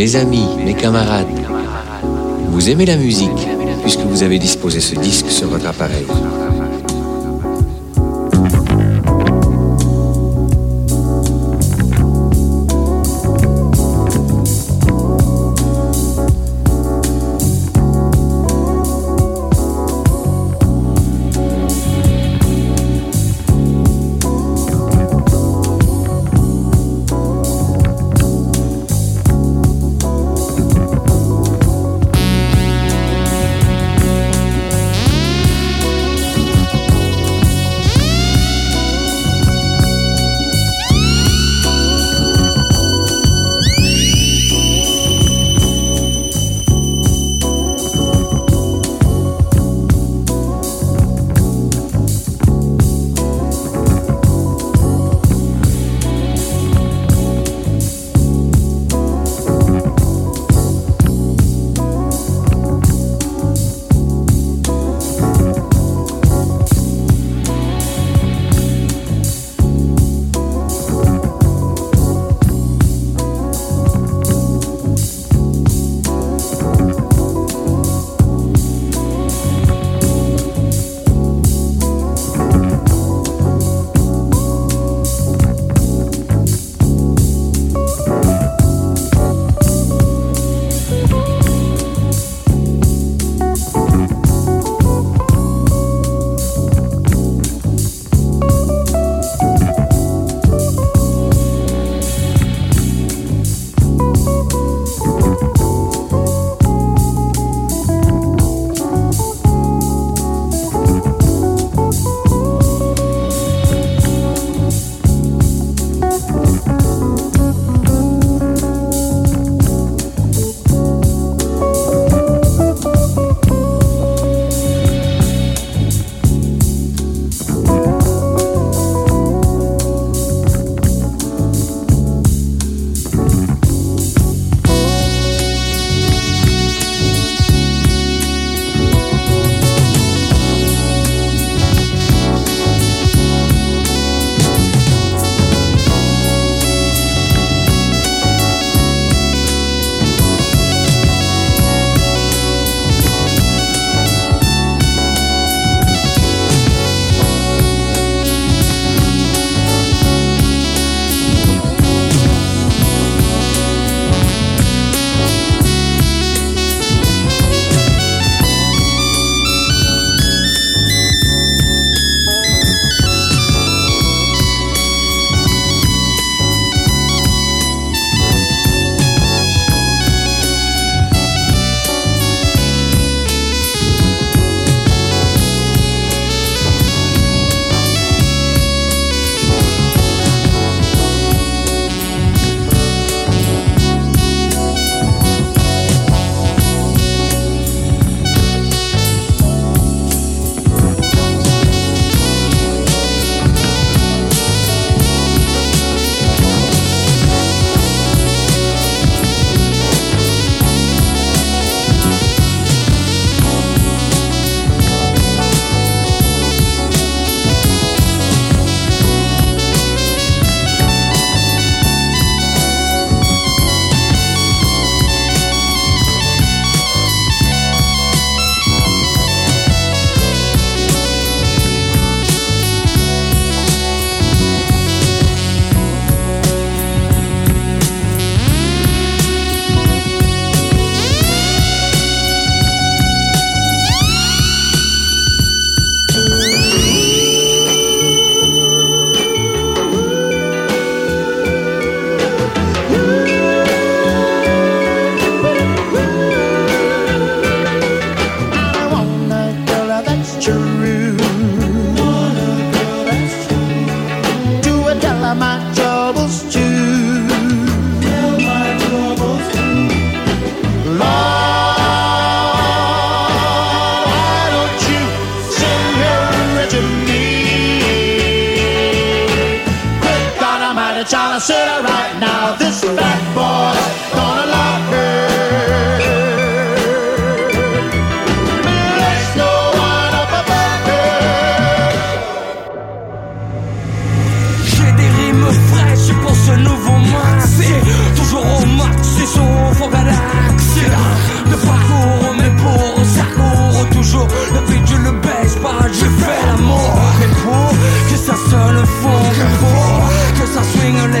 Mes amis, mes camarades, vous aimez la musique puisque vous avez disposé ce disque sur votre appareil.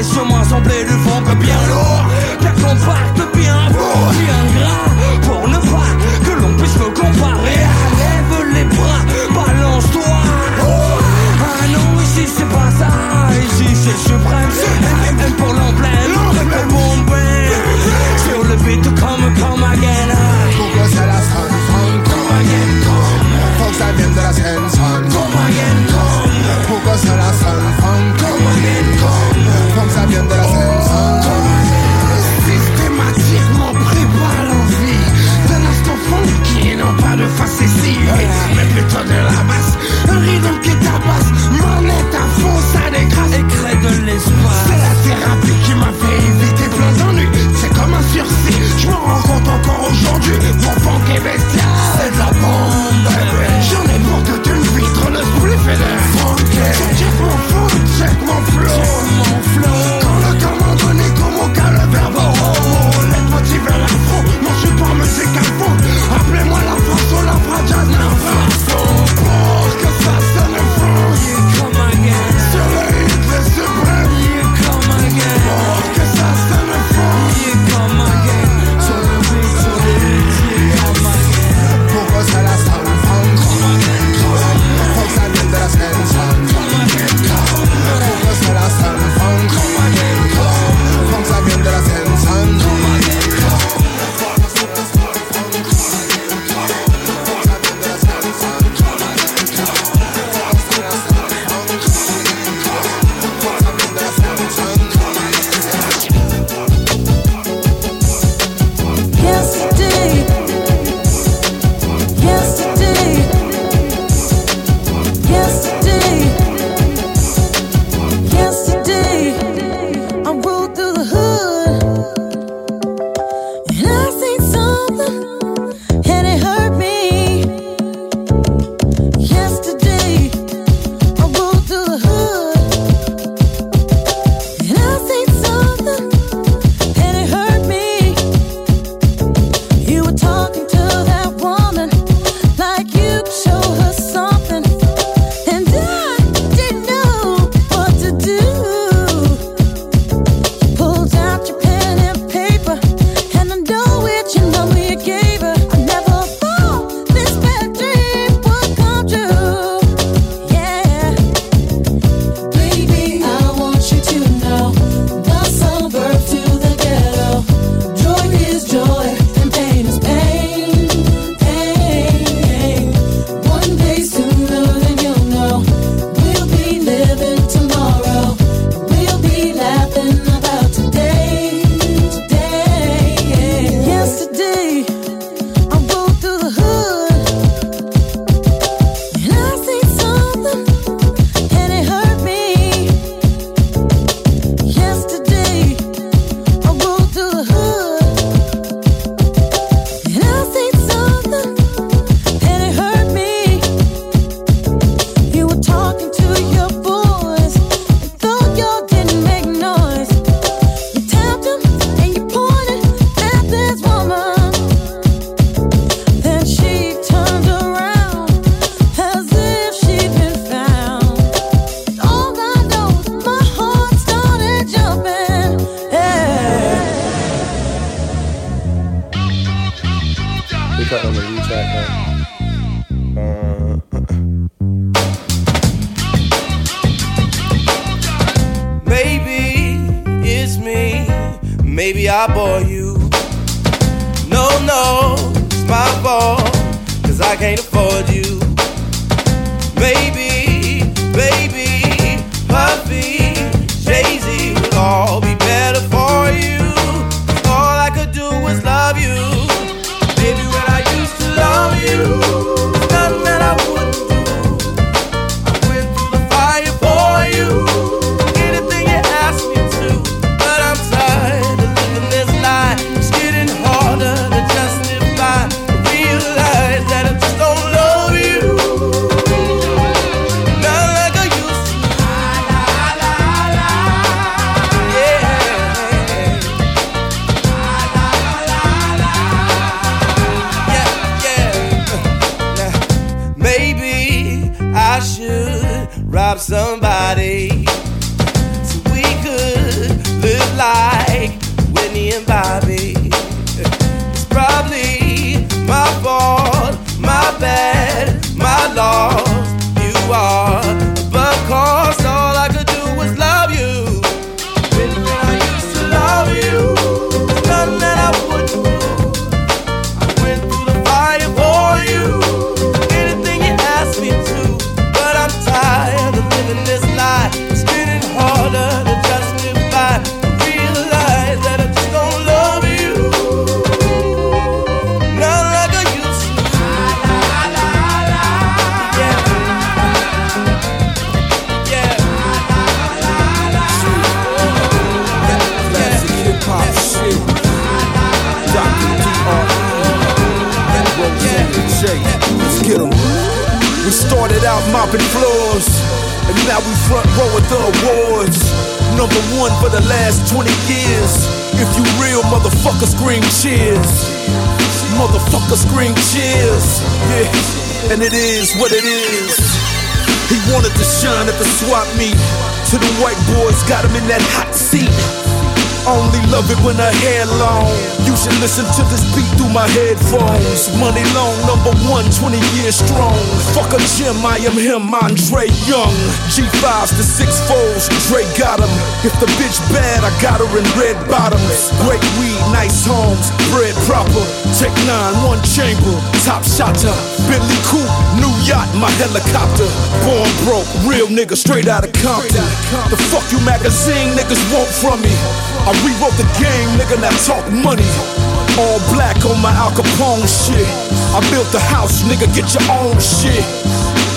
somos Motherfucker, scream cheers. Yeah, and it is what it is. He wanted to shine at the swap meet. To the white boys, got him in that hot seat. Only love it when her hair long. You should listen to this beat through my headphones. Money long, number one, 20 years strong. Fuck a gym, I am him, Andre Young. G5s to six foes, Dre got him. If the bitch bad, I got her in red bottoms. Great weed, nice homes, bread proper. Take nine, one chamber, top shotter. Billy Coop, new yacht, my helicopter. Born broke, real nigga, straight out of Compton. The fuck you magazine niggas want from me? I rewrote the game, nigga, now talk money. All black on my Al Capone shit. I built the house, nigga, get your own shit.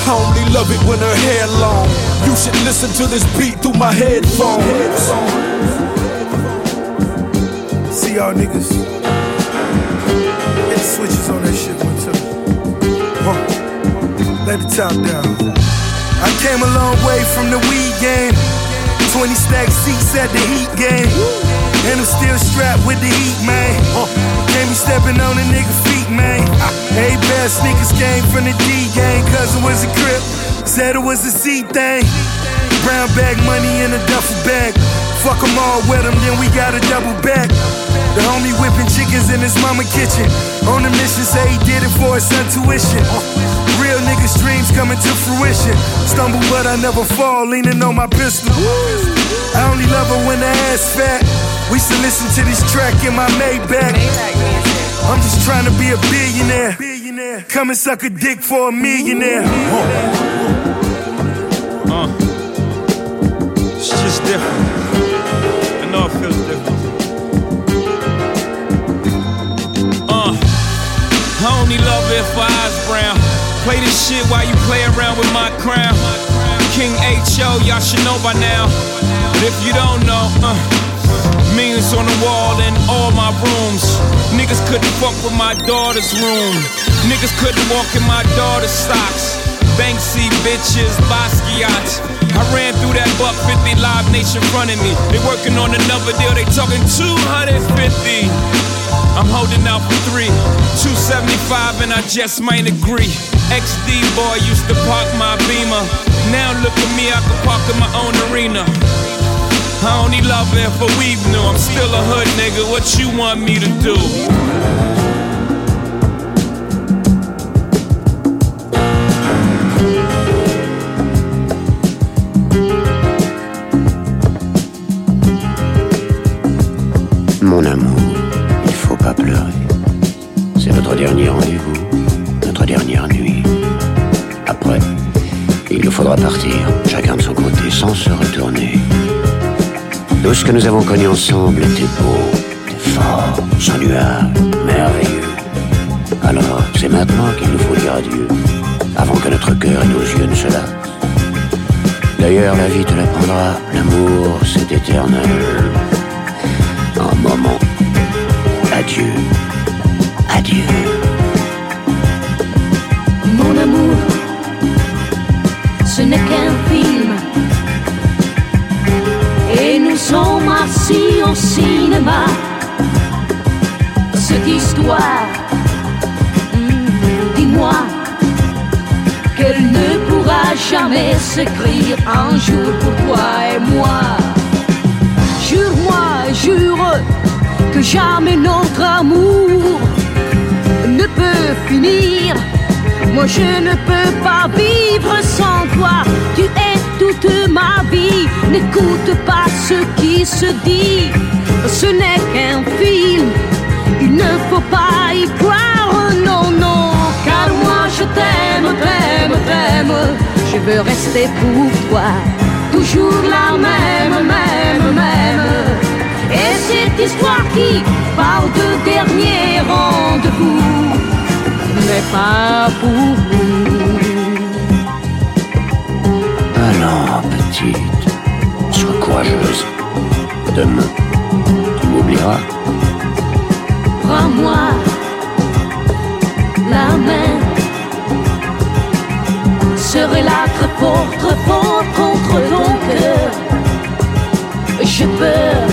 I only love it when her hair long. You should listen to this beat through my headphones. See y'all niggas. Hit the switches on that shit one time. Huh. Let the top down. I came a long way from the weed game. 20 stack seats at the heat game. And I'm still strapped with the heat, man. Be stepping on a nigga feet, man. Hey, bad sneakers came from the D gang. Cousin was a crip, said it was a C thing. Brown bag money in a duffel bag. Fuck them all with them, then we got a double back. The homie whipping chickens in his mama kitchen. On a mission, say he did it for his son tuition. Real niggas' dreams coming to fruition. Stumble, but I never fall, leaning on my pistol. I only love her when the ass fat. We should listen to this track in my Maybach. I'm just trying to be a billionaire. Come and suck a dick for a millionaire. Uh, it's just different. I know it feels different. Uh, I only love it for eyes brown. Play this shit while you play around with my crown. King H.O., y'all should know by now. But if you don't know, uh, millions on the wall in all my rooms. Niggas couldn't fuck with my daughter's room. Niggas couldn't walk in my daughter's socks. Banksy bitches, Basquiat. I ran through that buck 50 Live Nation running me. They working on another deal, they talking 250. I'm holding out for three, 275, and I just might agree. XD boy used to park my beamer. Now look at me, I can park in my own arena. I only love it for weave new. I'm still a hood nigga. What you want me to do? Tout ce que nous avons connu ensemble était beau, était fort, sans nuage, merveilleux. Alors, c'est maintenant qu'il nous faut dire adieu, avant que notre cœur et nos yeux ne se lassent. D'ailleurs, la vie te l'apprendra, l'amour, c'est éternel. Un moment. Jamais s'écrire un jour pour toi et moi. Jure-moi, jure que jamais notre amour ne peut finir. Moi je ne peux pas vivre sans toi. Tu es toute ma vie. N'écoute pas ce qui se dit. Ce n'est qu'un film. Il ne faut pas y croire, non, non. Car moi je t'aime, t'aime, t'aime. Je veux rester pour toi. Toujours la même, même, même. Et cette histoire qui parle de dernier rendez-vous n'est pas pour vous. Alors, petite, sois courageuse. Demain, tu m'oublieras. Prends-moi la main. Très fort, très fort contre ton cœur. J'ai peur,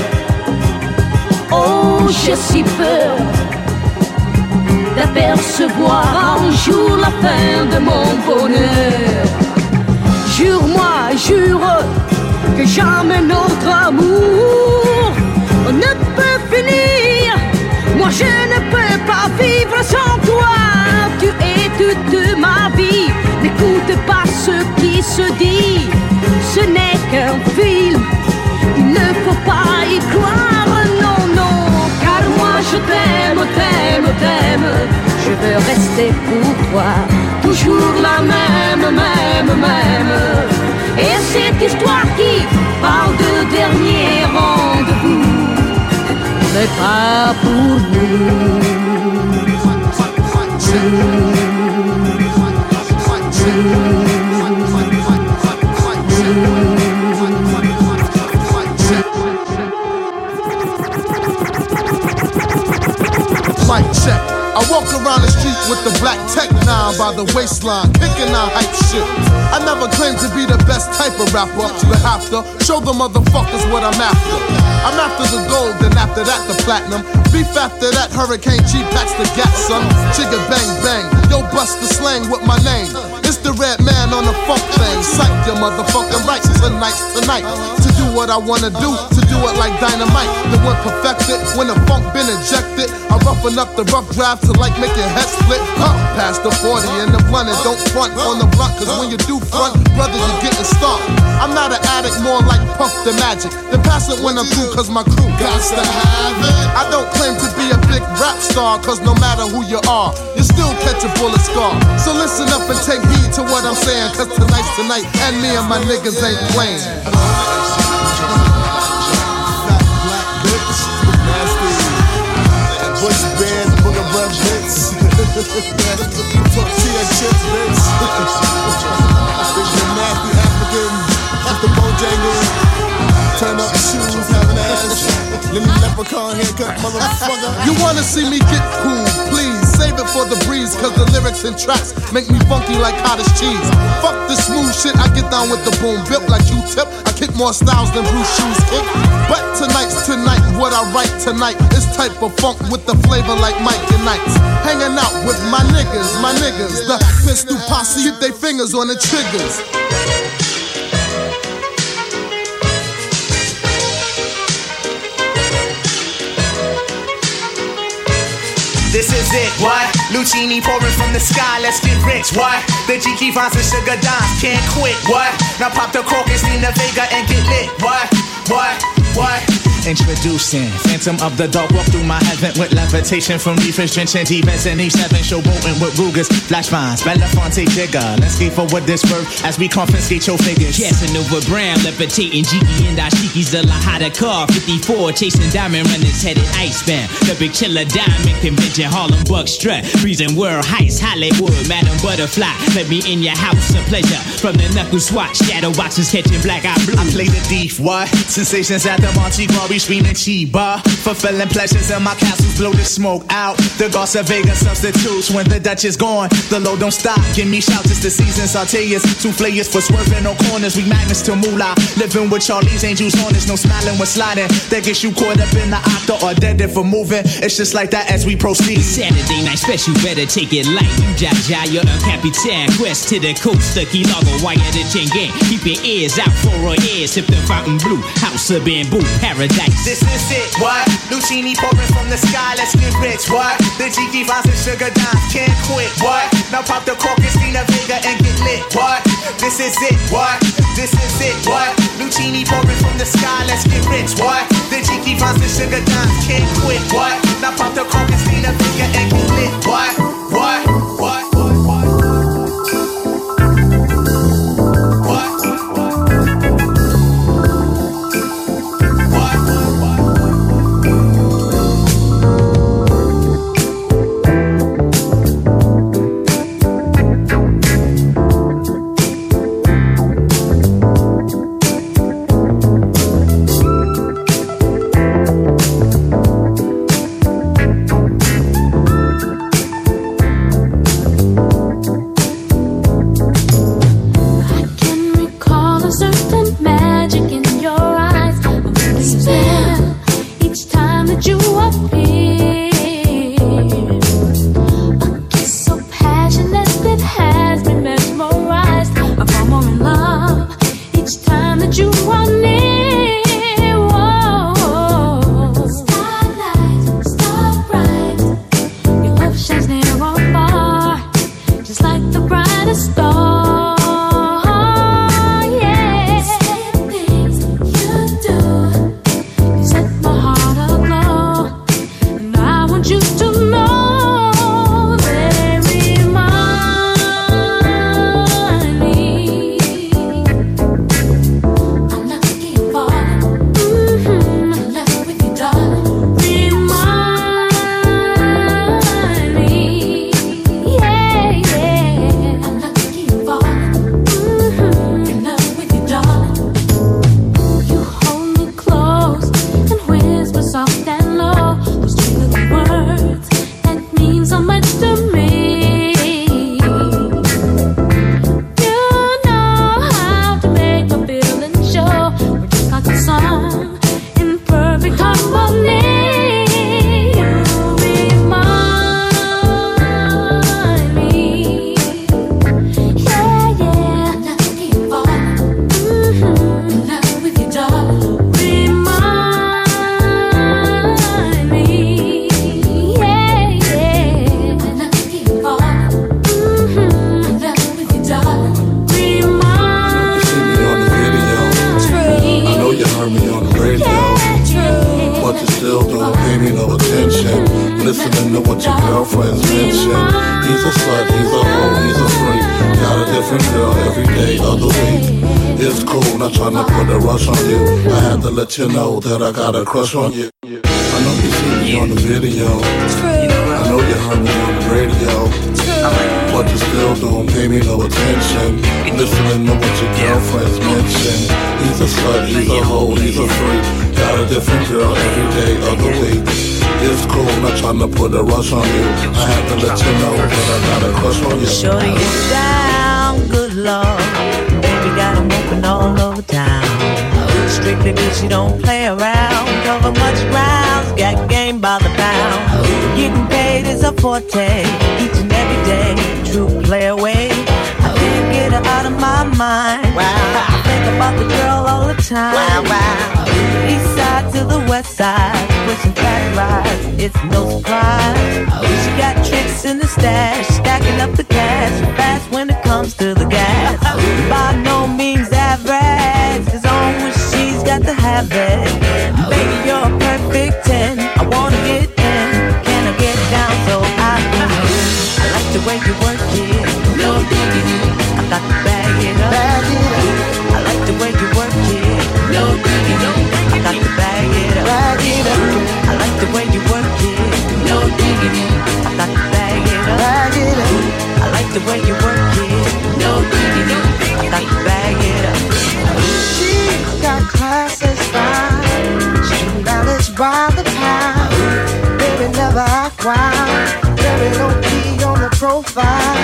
oh j'ai si peur d'apercevoir un jour la fin de mon bonheur. Jure-moi, jure que jamais notre amour ne peut finir. Moi je ne peux pas vivre sans toi. Tu es toute ma vie. Qui se dit. Ce n'est qu'un film. Il ne faut pas y croire, non, non. Car moi je t'aime, t'aime, t'aime. Je veux rester pour toi. Toujours la même, même, même. Et cette histoire qui parle de dernier rendez-vous n'est pas pour Mic check. I walk around the street with the black tech nine by the waistline, kicking out hype shit. I never claimed to be the best type of rapper, but have show the motherfuckers what I'm after. I'm after the gold, then after that the platinum. Beef after that, Hurricane G packs the gat, son. Chigga bang bang, yo bust the slang with my name. The red man on the funk thing. Psych your motherfucking rights tonight's tonight. To do what I wanna do, to do it like dynamite. The one perfected when the funk been ejected. Roughen up the rough drive to like make your head split. Huh, past the 40 and the and don't front on the blunt. Cause when you do front, brother, you're getting stomped. I'm not an addict, more like Puff the Magic. Then pass it when I'm through, cause my crew got to have it. I don't claim to be a big rap star, cause no matter who you are, you still catch a bullet scar. So listen up and take heed to what I'm saying, cause tonight's tonight, and me and my niggas ain't playing. The motherfucker. You wanna see me get cool, please save it for the breeze, cause the lyrics and tracks make me funky like cottage cheese. Fuck this smooth shit, I get down with the boom, built like you tip. I kick more styles than Bruce Shoes kick. But tonight's tonight, what I write tonight is type of funk with the flavor like Mike and Knights. Hanging out with my niggas, my niggas, the pistol posse, get their fingers on the triggers. This is it, what? Lucini pouring from the sky, let's get rich, what? The G finds and sugar dimes, can't quit, what? Now pop the cork and the Vega and get lit, what? What? What? Introducing Phantom of the Dark, walk through my heaven with levitation from reefers, drenching defense and H7 showboating with Rugers, flash vines, Belafonte Digger. Let's skate for what this worth as we confiscate your figures. Casanova Brown, levitating Jiki and Ashiki's the Lahada car. 54, chasing diamond runners headed icebound. The big chiller diamond convention, Harlem Buck strut. Freezing world heights, Hollywood, Madam Butterfly. Let me in your house of pleasure. From the knuckle swatch, shadow boxes catching black eye blue. I play the thief, what? Sensations at the Monte Glory screaming Chiba. Fulfilling pleasures in my castles, blow the smoke out. The Garza Vega substitutes when the Dutch is gone. The load don't stop, give me shouts, it's the season. Sauteas, souffleurs for swerving on corners. We magnets to moolah. Living with Charlie's angels on us, no smiling when sliding. That gets you caught up in the octa or dead if for moving. It's just like that as we proceed. Saturday night special, better take it light. You Jaja, you're a capitan. Quest to the coast, the key logo, wire the chain gang. Keep your ears out for our ears. Sip the Fontainebleau, house of bamboo, paradise. This is it, what? Lucini pouring from the sky, let's get rich, what? The Jiki vines and sugar dimes, can't quit, what? Now pop the cork and Stina Vega and get lit, what? This is it, what? This is it, what? Lucini pouring from the sky, let's get rich, what? The Jiki vines and sugar dimes, can't quit, what? Now pop the cork and Stina Vega and get lit? What? That I got a crush on you. Surprise. She got tricks in the stash, stacking up the cash, fast when it comes to the gas. By no means average, as long as she's got to have it. Baby, you're a perfect 10, I wanna get in, can I get down so I can win? I like the way you work it, no diggity, I got to bag it up. I like the way you work it, no diggity, I got to bag it up. I like the way you work it, it up. I like the way you work it, no it. She got by the. Baby never key on the profile.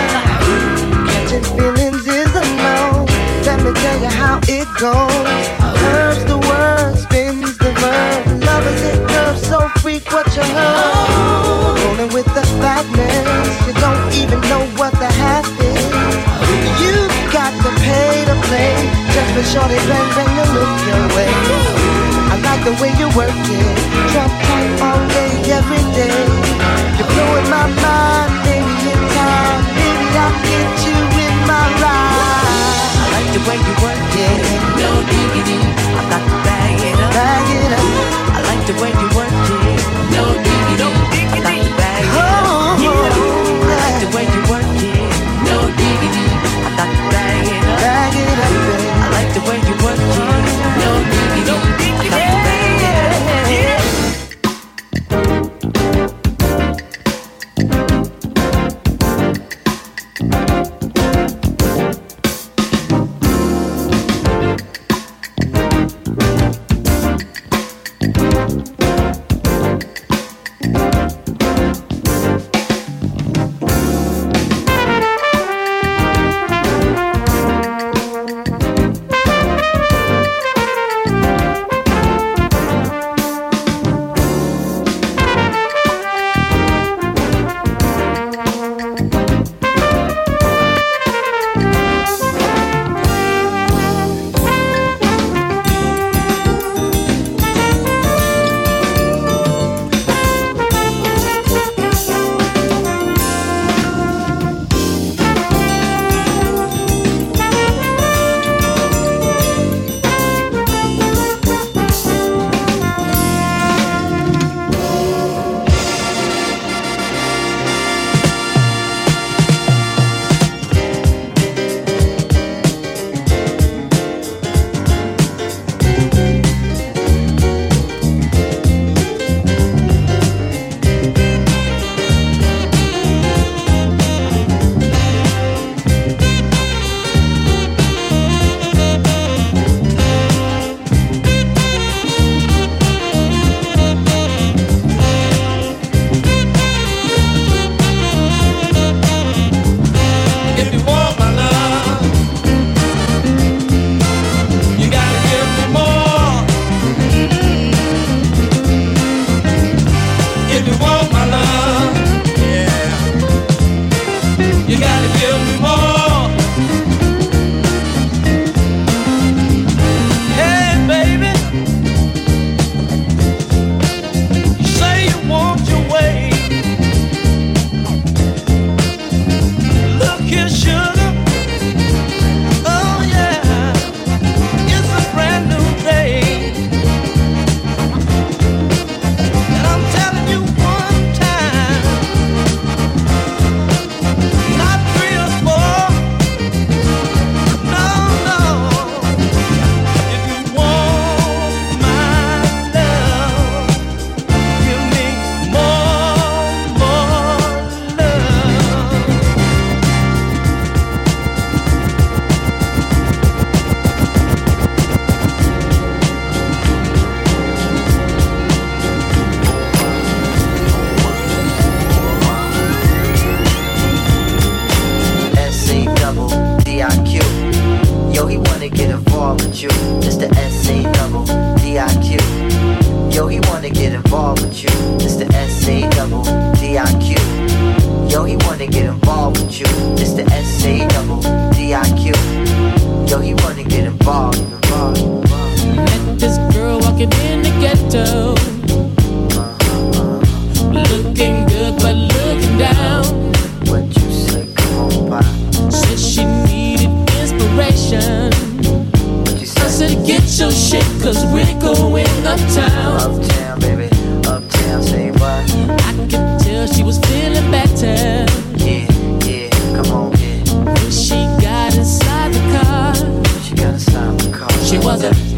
Catching feelings is a no. Let me tell you how it goes. The spins the verb. Love is it so freak what you heard. With the fatness. You don't even know what the half is. You got to pay to play. Just for shorty bang bang to look your way. I like the way you work it. drop tight all day, every day. You're blowing my mind, baby, in time. Baby, I'll get you in my ride. I like the way you work it, no diggity, I got to bag it up. Bag it up. I like the way you work it, no I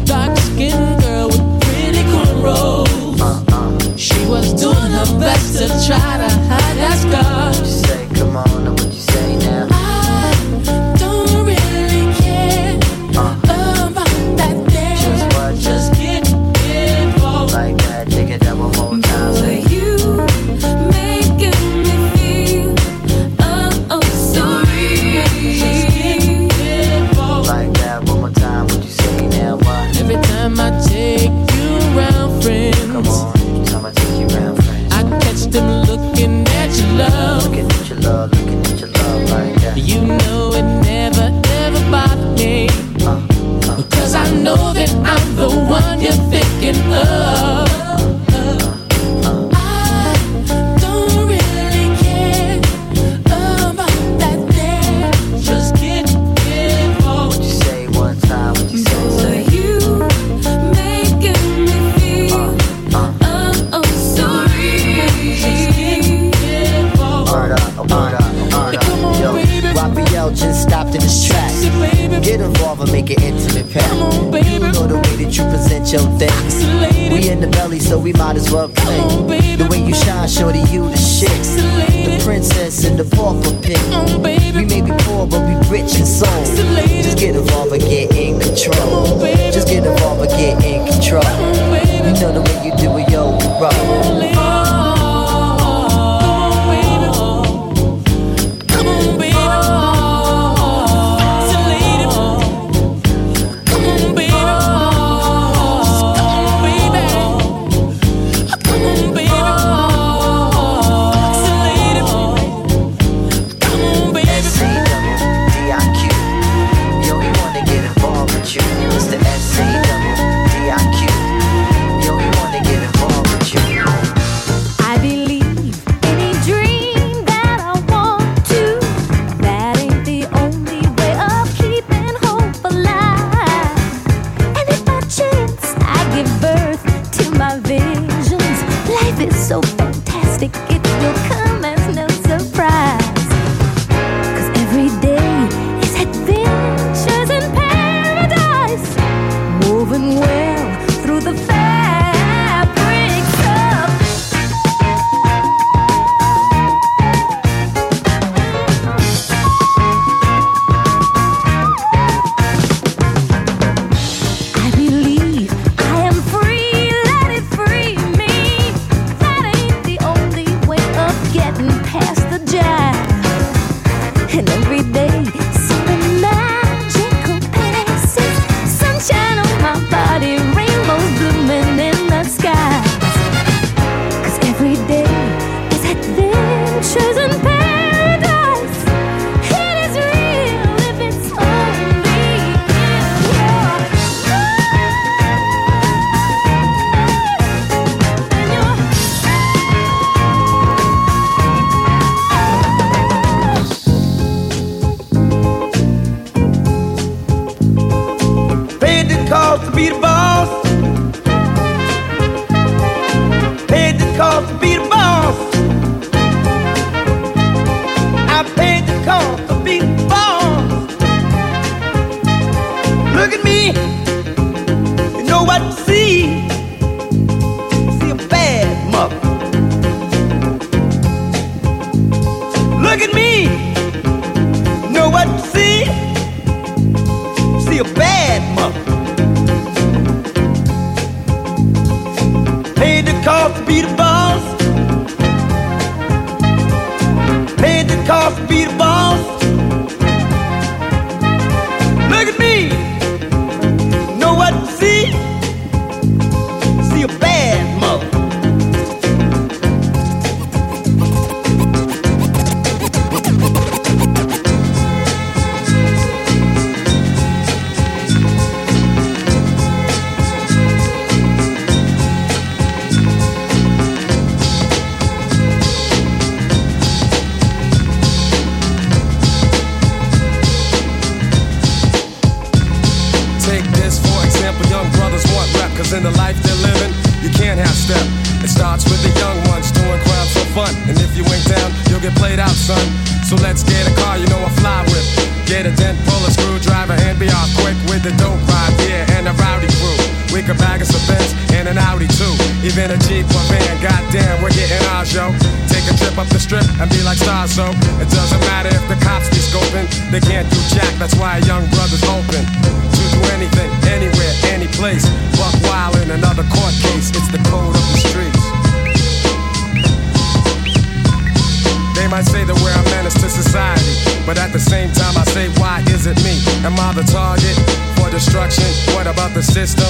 dark skinned girl with pretty cornrows. She was doing her best to try to hide that scar. buffet. At the same time, I say, why is it me? Am I the target for destruction? What about the system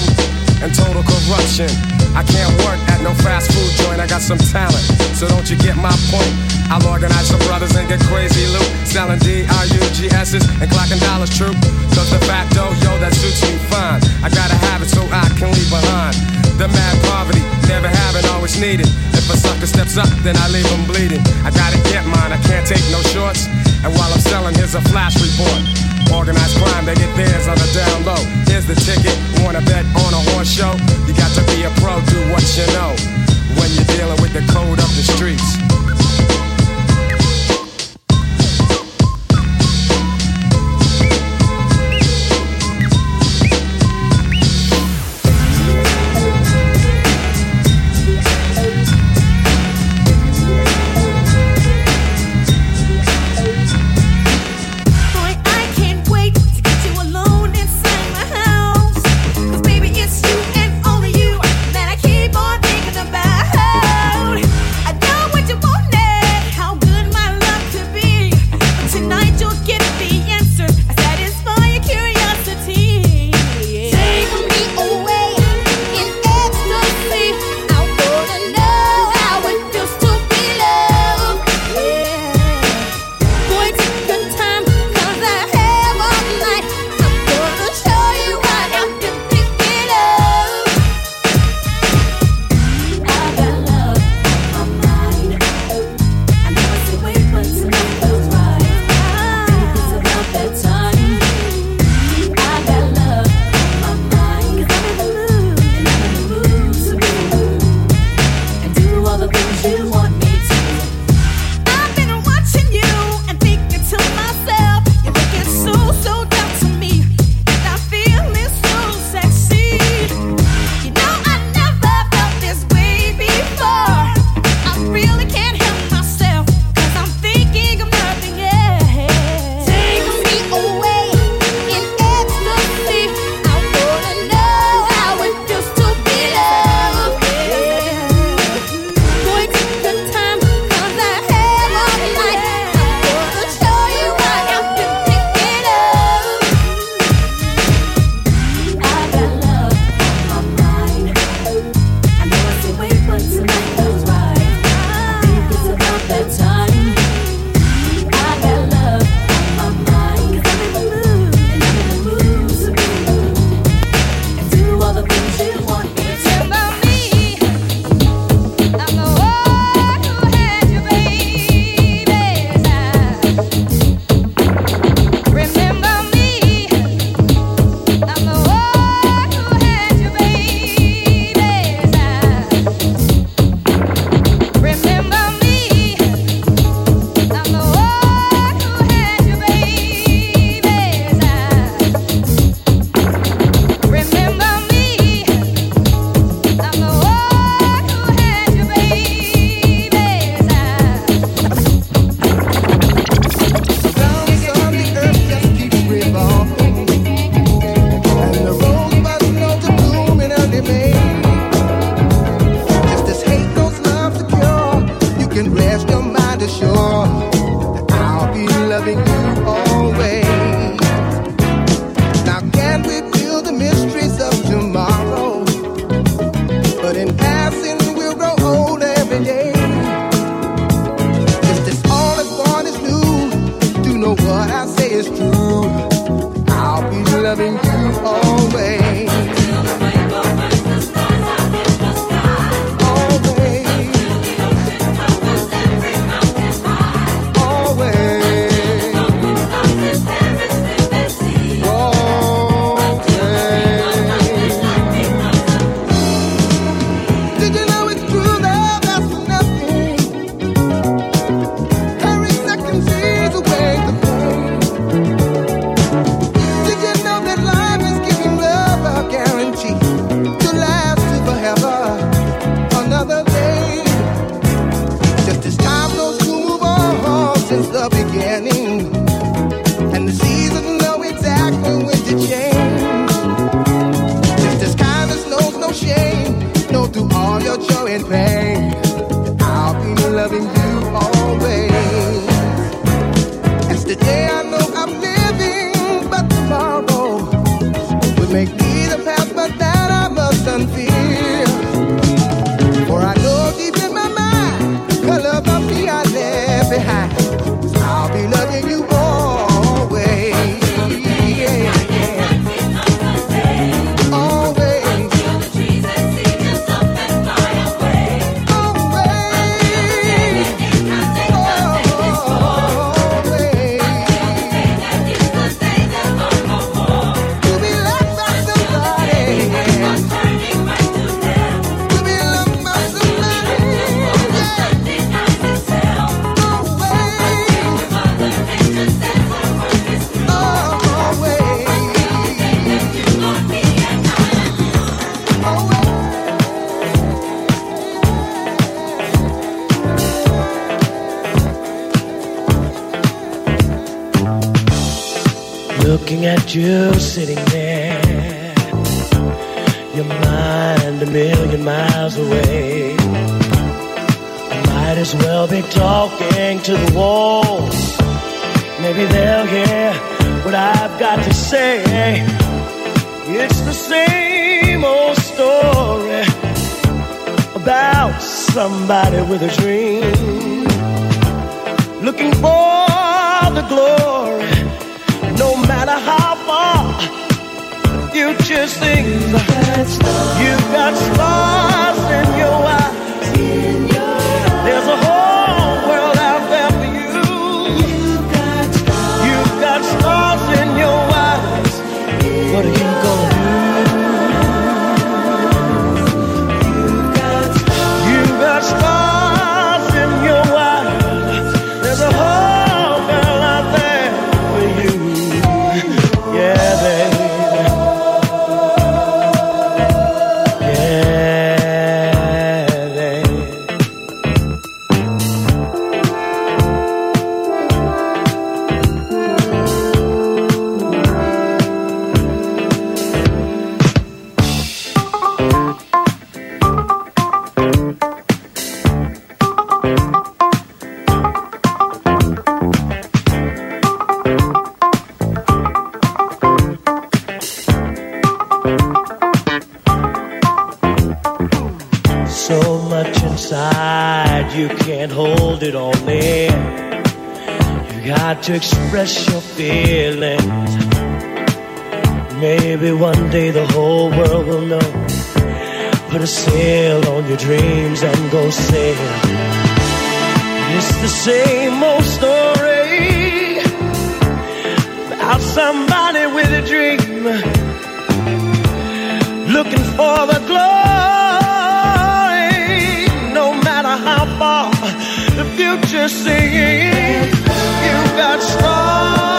and total corruption? I can't work at no fast food joint. I got some talent, so don't you get my point? I'll organize some brothers and get crazy loot, selling D-R-U-G-S's and clocking dollars true. Cause the facto, yo, that suits me fine. I gotta have it so I can leave behind. The mad poverty, never having, always needed. If a sucker steps up, then I leave him bleeding. I gotta get mine, I can't take no shorts. And while I'm selling, here's a flash report. Organized crime, they get theirs on the down low. Here's the ticket, wanna bet on a horse show? You got to be a pro, do what you know. When you're dealing with the code of the streets. just sitting there, your mind a million miles away. Might as well be talking to the walls. Maybe they'll hear what I've got to say. It's the same old story about somebody with a dream, looking for the glory future things. You've got stars in your eyes. There's a whole looking for the glory. No matter how far the future seems, you've got strong.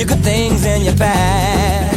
Your good things in your past.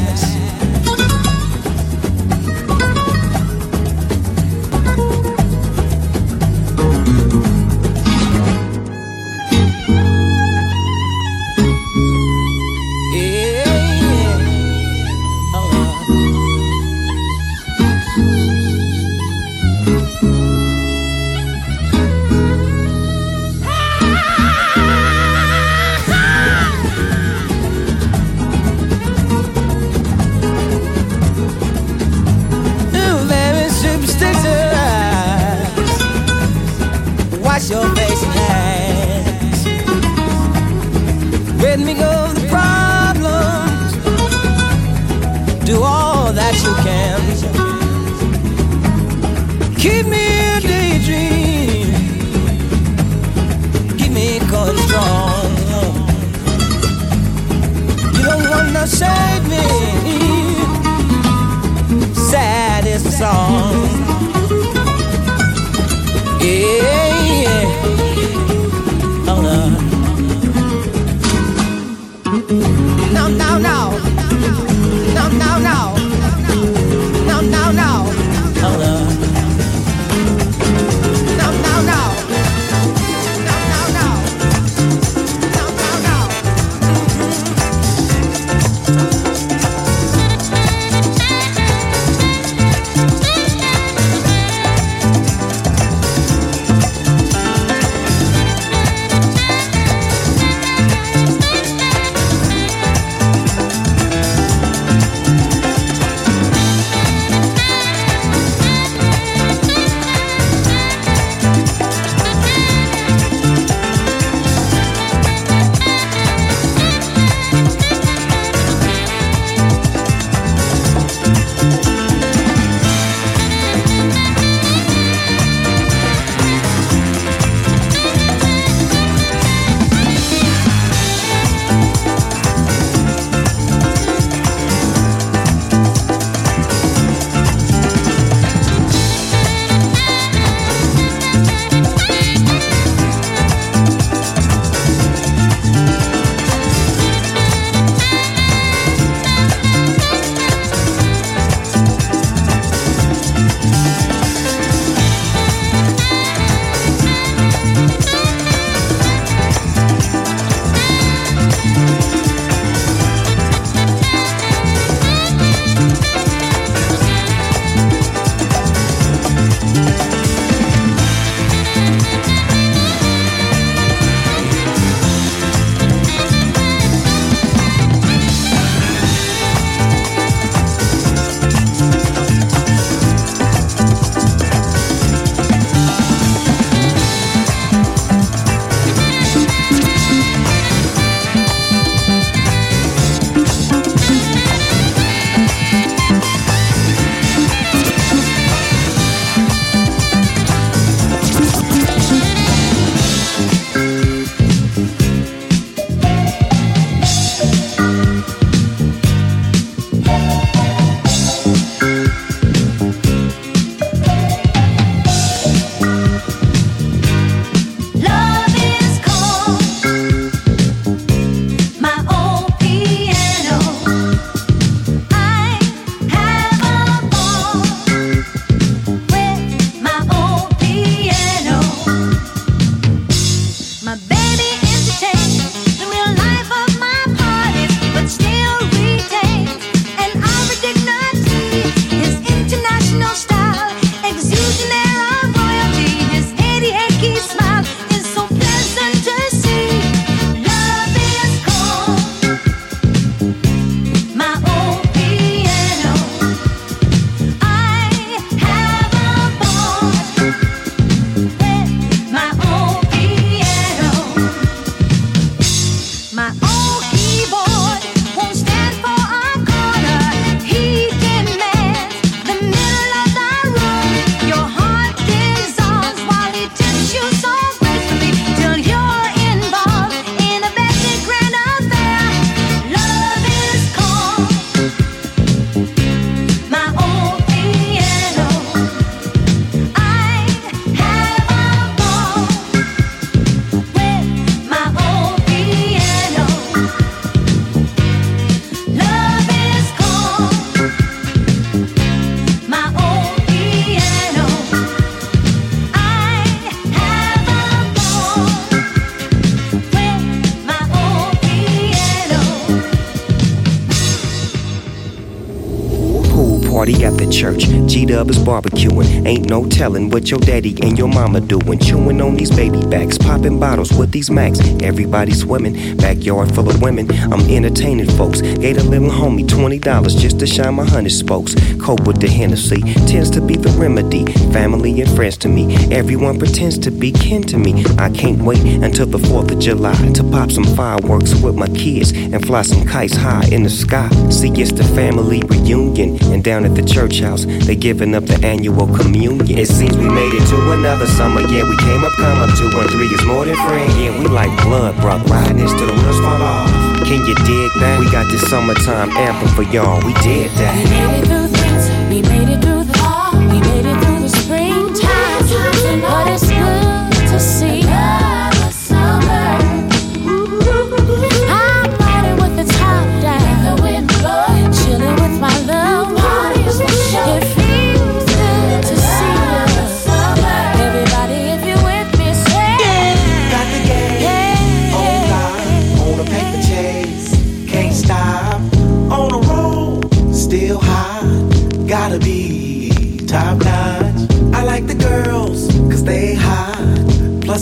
Dub is barbecuing. Ain't no telling what your daddy and your mama doing. Chewing on these baby backs, popping bottles with these Macs. Everybody swimming, backyard full of women. I'm entertaining folks. Gave a little homie $20 just to shine my honey spokes. Cope with the Hennessy tends to be the remedy. Family and friends to me. Everyone pretends to be kin to me. I can't wait until the 4th of July to pop some fireworks with my kids and fly some kites high in the sky. See, it's the family reunion. And down at the church house, they giving up the annual communion. It seems we made it to another summer. Yeah, we came up, come up. Two and three is more than friend. Yeah, we like blood, bruh. Riding this the wheels fall off. Can you dig that? We got this summertime anthem for y'all. We did that.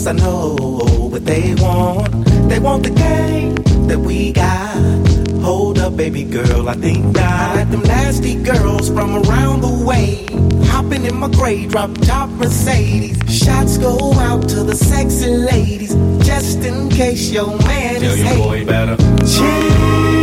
Plus, I know what they want. They want the game that we got. Hold up, baby girl, I think not. I like them nasty girls from around the way. Hopping in my gray drop top Mercedes. Shots go out to the sexy ladies. Just in case your man Tell is your hating. boy better. Summertime.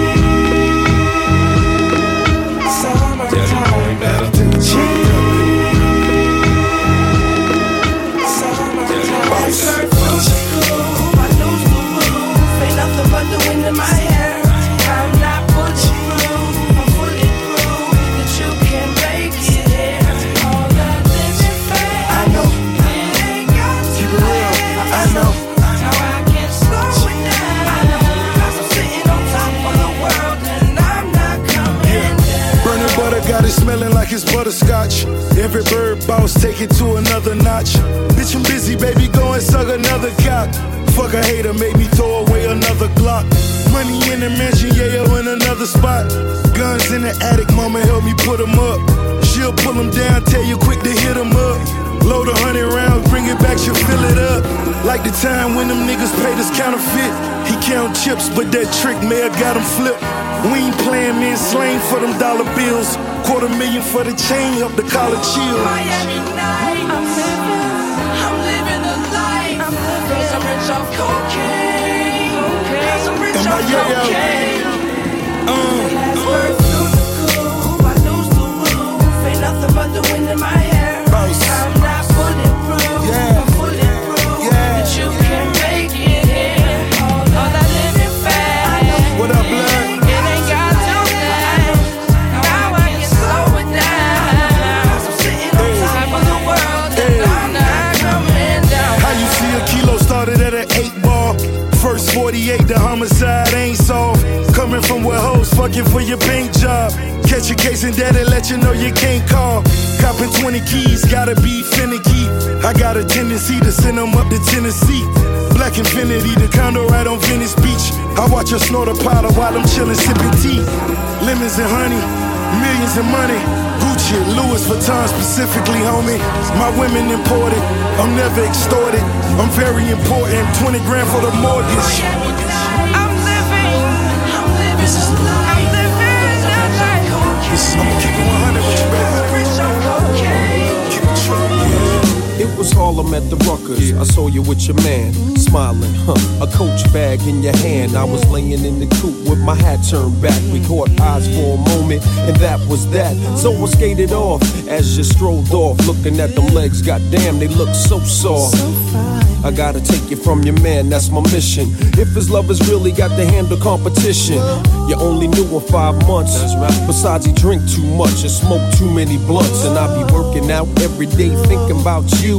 Every bird boss take it to another notch. Bitch, I'm busy, baby, go and suck another cock. Fuck a hater, make me throw away another Glock. Money in the mansion, yeah, yo, in another spot. Guns in the attic, mama help me put 'em up. She'll pull 'em down, tell you quick to hit 'em up. Load a hundred rounds, bring it back, she'll fill it up. Like the time when them niggas paid us counterfeit. He count chips, but that trick may have got him flipped. We ain't playing men slain for them dollar bills. Quarter million for the chain, help the collar chill. Miami night. I'm living, I'm living a life. I'm living, Cause I'm rich off cocaine. Cause I'm rich And my off yo-yo. cocaine. Last word through the groove, I lose the roof. Ain't nothing but the wind in my hair. Hoes for your paint job. Catch a case and daddy let you know you can't call. Copping 20 keys, gotta be finicky. I got a tendency to send them up to Tennessee. Black Infiniti, the condo right on Venice Beach. I watch her snort a powder while I'm chillin' sipping tea. Lemons and honey, millions of money. Gucci, Louis Vuitton specifically, homie. My women imported, I'm never extorted. I'm very important, 20 grand for the mortgage. I'm living, I'm living. I'ma keep it 100 it was Harlem at the Ruckers. I saw you with your man, smiling, huh? A coach bag in your hand. I was laying in the coop with my hat turned back. We caught eyes for a moment, and that was that. So I skated off as you strolled off, looking at them legs. Goddamn, they look so soft. I gotta take you from your man, that's my mission. If his lovers really got to handle competition, you only knew him five months. Besides, he drink too much and smoke too many blunts. And I be working out every day thinking about you.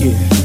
Yeah.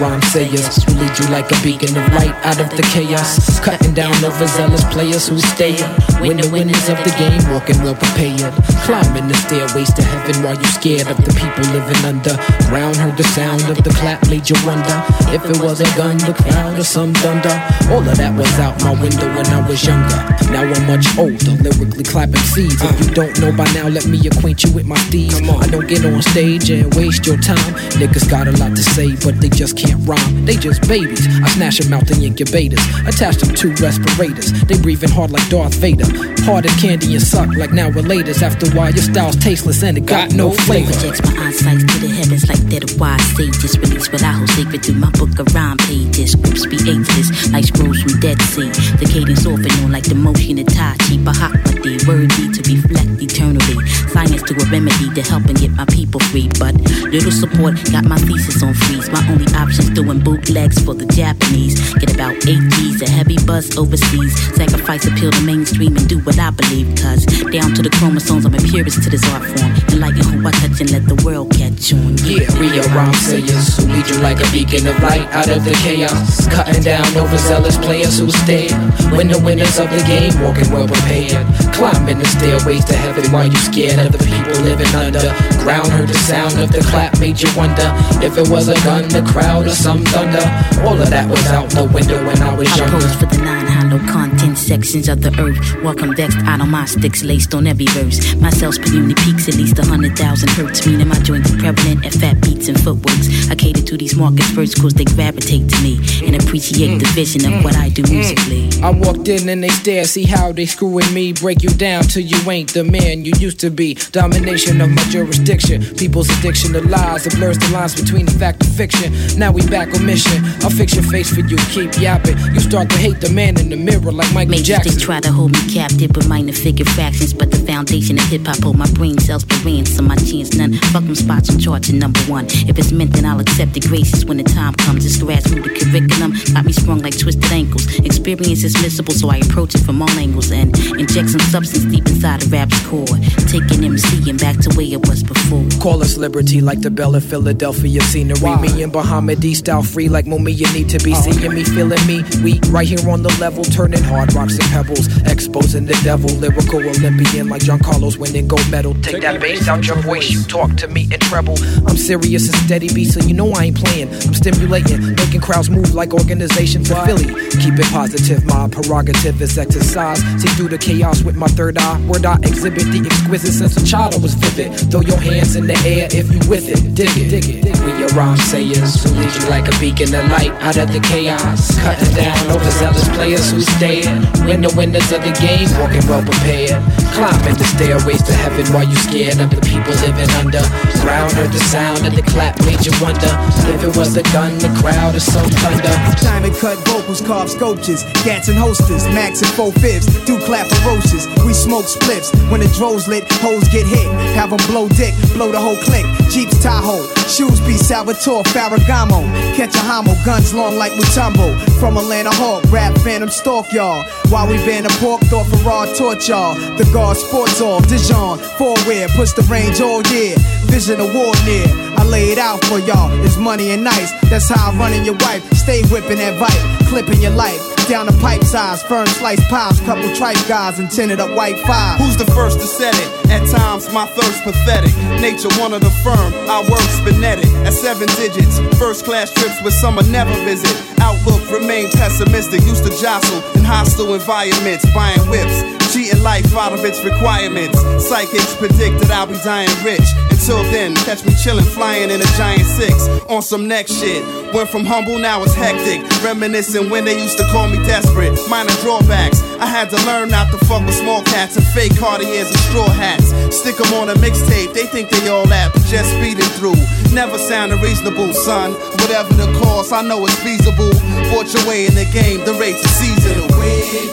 Rhyme sayers who lead you like a beacon of light out of the chaos. Cutting down overzealous players who stay up. When the winners of the game walking well prepared. Climbing the stairways to heaven while you're scared of the people living under. Ground heard the sound of the clap, made you wonder if it was a gun, the crowd, or some thunder. All of that was out my window when I was younger. Now I'm much older, lyrically clapping seeds. If you don't know by now, let me acquaint you with my steeds. I don't get on stage and waste your time. Niggas got a lot to say, but they just can't can't rhyme. They just babies. I snatch them out the incubators. Attach them to respirators. They breathing hard like Darth Vader. Hard as candy and suck like now relators. After a while, your style's tasteless and it got no flavor. Projects my eyesight to the heavens like they're the wise sages. Release what I hold sacred through my book of rhyme pages. Scripts be ageless like scrolls from Dead Sea. The cadence off and on like the motion of Tai Chi. Bahakmati, need to reflect eternally. Science to a remedy to help and get my people free. But little support got my thesis on freeze. My only option's doing bootlegs for the Japanese. Get about eight G's, a heavy buzz overseas. Sacrifice appeal to mainstream and do what I believe. Cause down to the chromosomes, I'm a purist to this art form. Enlighten who I touch and let the world catch on. Yeah, we are rhyme sayers who lead you like a beacon of light out of the chaos. Cutting down overzealous players who stare. When the winners of the game walking well prepared. Climbing the stairways to heaven while you scared of the people living under. Ground heard the sound of the clap made you wonder if it was a gun, the crowd, or some thunder. All of that was out the window when I was I younger. for the nine hollow content sections of the earth. Welcome vexed out on my sticks laced on every verse. My cells peaks at least a hundred thousand hertz, meaning my joints are prevalent at fat beats and footworks. I cater to these markets first cause they gravitate to me and appreciate the vision of what I do musically. I walked in and they stare, see how they screwing me. Break you down till you ain't the man you used to be. Domination of my jurisdiction. People's addiction to lies. It blurs the lines between the fact and fiction. Now we back on mission. I'll fix your face for you, keep yapping. You start to hate the man in the mirror like Michael Maybe Jackson. they try to hold me captive with minor figure fractions, but the foundation of hip hop hold my brain cells for ransom. My chance none. Fuck them spots I'm at number one. If it's meant, then I'll accept the graces when the time comes. it's This grassroots the curriculum got me sprung like twisted ankles. Experience is missable, so I approach it from all angles and inject some substance deep inside the rap's core. Taking MC and back to where it was before. Call us liberty like the Bell of Philadelphia scenery. Me and Bahama style free like Mumia you need to be seeing me, feeling me. We right here on the level, turning hard rocks and pebbles, exposing the devil. Lyrical Olympian like John Carlos winning gold medal. Take that bass out your voice, you talk to me in treble. I'm serious and steady beat, so you know I ain't playing. I'm stimulating, making crowds move like organizations in Philly. Keep it positive, my prerogative is exercise. See through the chaos with my third eye. Word I exhibit the exquisite sense of child I was vivid. Throw your hands in the air if you with it. Dig it, dig it. We your rhyme sayers who lead you like a beacon of light out of the chaos. Cutting down overzealous players who stare. When the winners of the game walking well prepared. Climbing the stairways to heaven while you scared of the people living under. Heard the sound of the clap made you wonder if it was the gun, the crowd, or some thunder. Diamond cut vocals, carved sculptures, gats and hosters, max and four fifths, do clap ferocious. We smoke spliffs when the droves lit, hoes get hit. Have Have 'em blow dick, blow the whole clique. Jeeps Tahoe, shoes be Salvatore Ferragamo. Catch a homo, guns long like Mutombo. From Atlanta Hawk, rap phantom stalk y'all. While we ban the pork, thought for raw torch y'all. The guard sports all, Dijon, four wear, push the range oh all year. Vision of war near. Lay it out for y'all. It's money and nice. That's how I'm running your wife. Stay whipping that vibe, clipping your life. Down the pipe size, firm slice pies, couple tripe guys and tinted up white five. Who's the first to set it? At times, my thirst pathetic. Nature one of the firm, I work spinetic. At seven digits, first class trips with some I never visit. Outlook remain pessimistic, used to jostle in hostile environments, buying whips. Cheating life out of its requirements. Psychics predict that I'll be dying rich. Until then, catch me chillin', flying in a giant six. On some next shit. Went from humble, now it's hectic. Reminiscing when they used to call me desperate. Minor drawbacks. I had to learn not to fuck with small cats and fake Cartiers and straw hats. Stick 'em on a mixtape, they think they all that, but just speeding through. Never sounded reasonable, son. Whatever the cost, I know it's feasible. Bought your way in the game, the rates are seasonal. We keep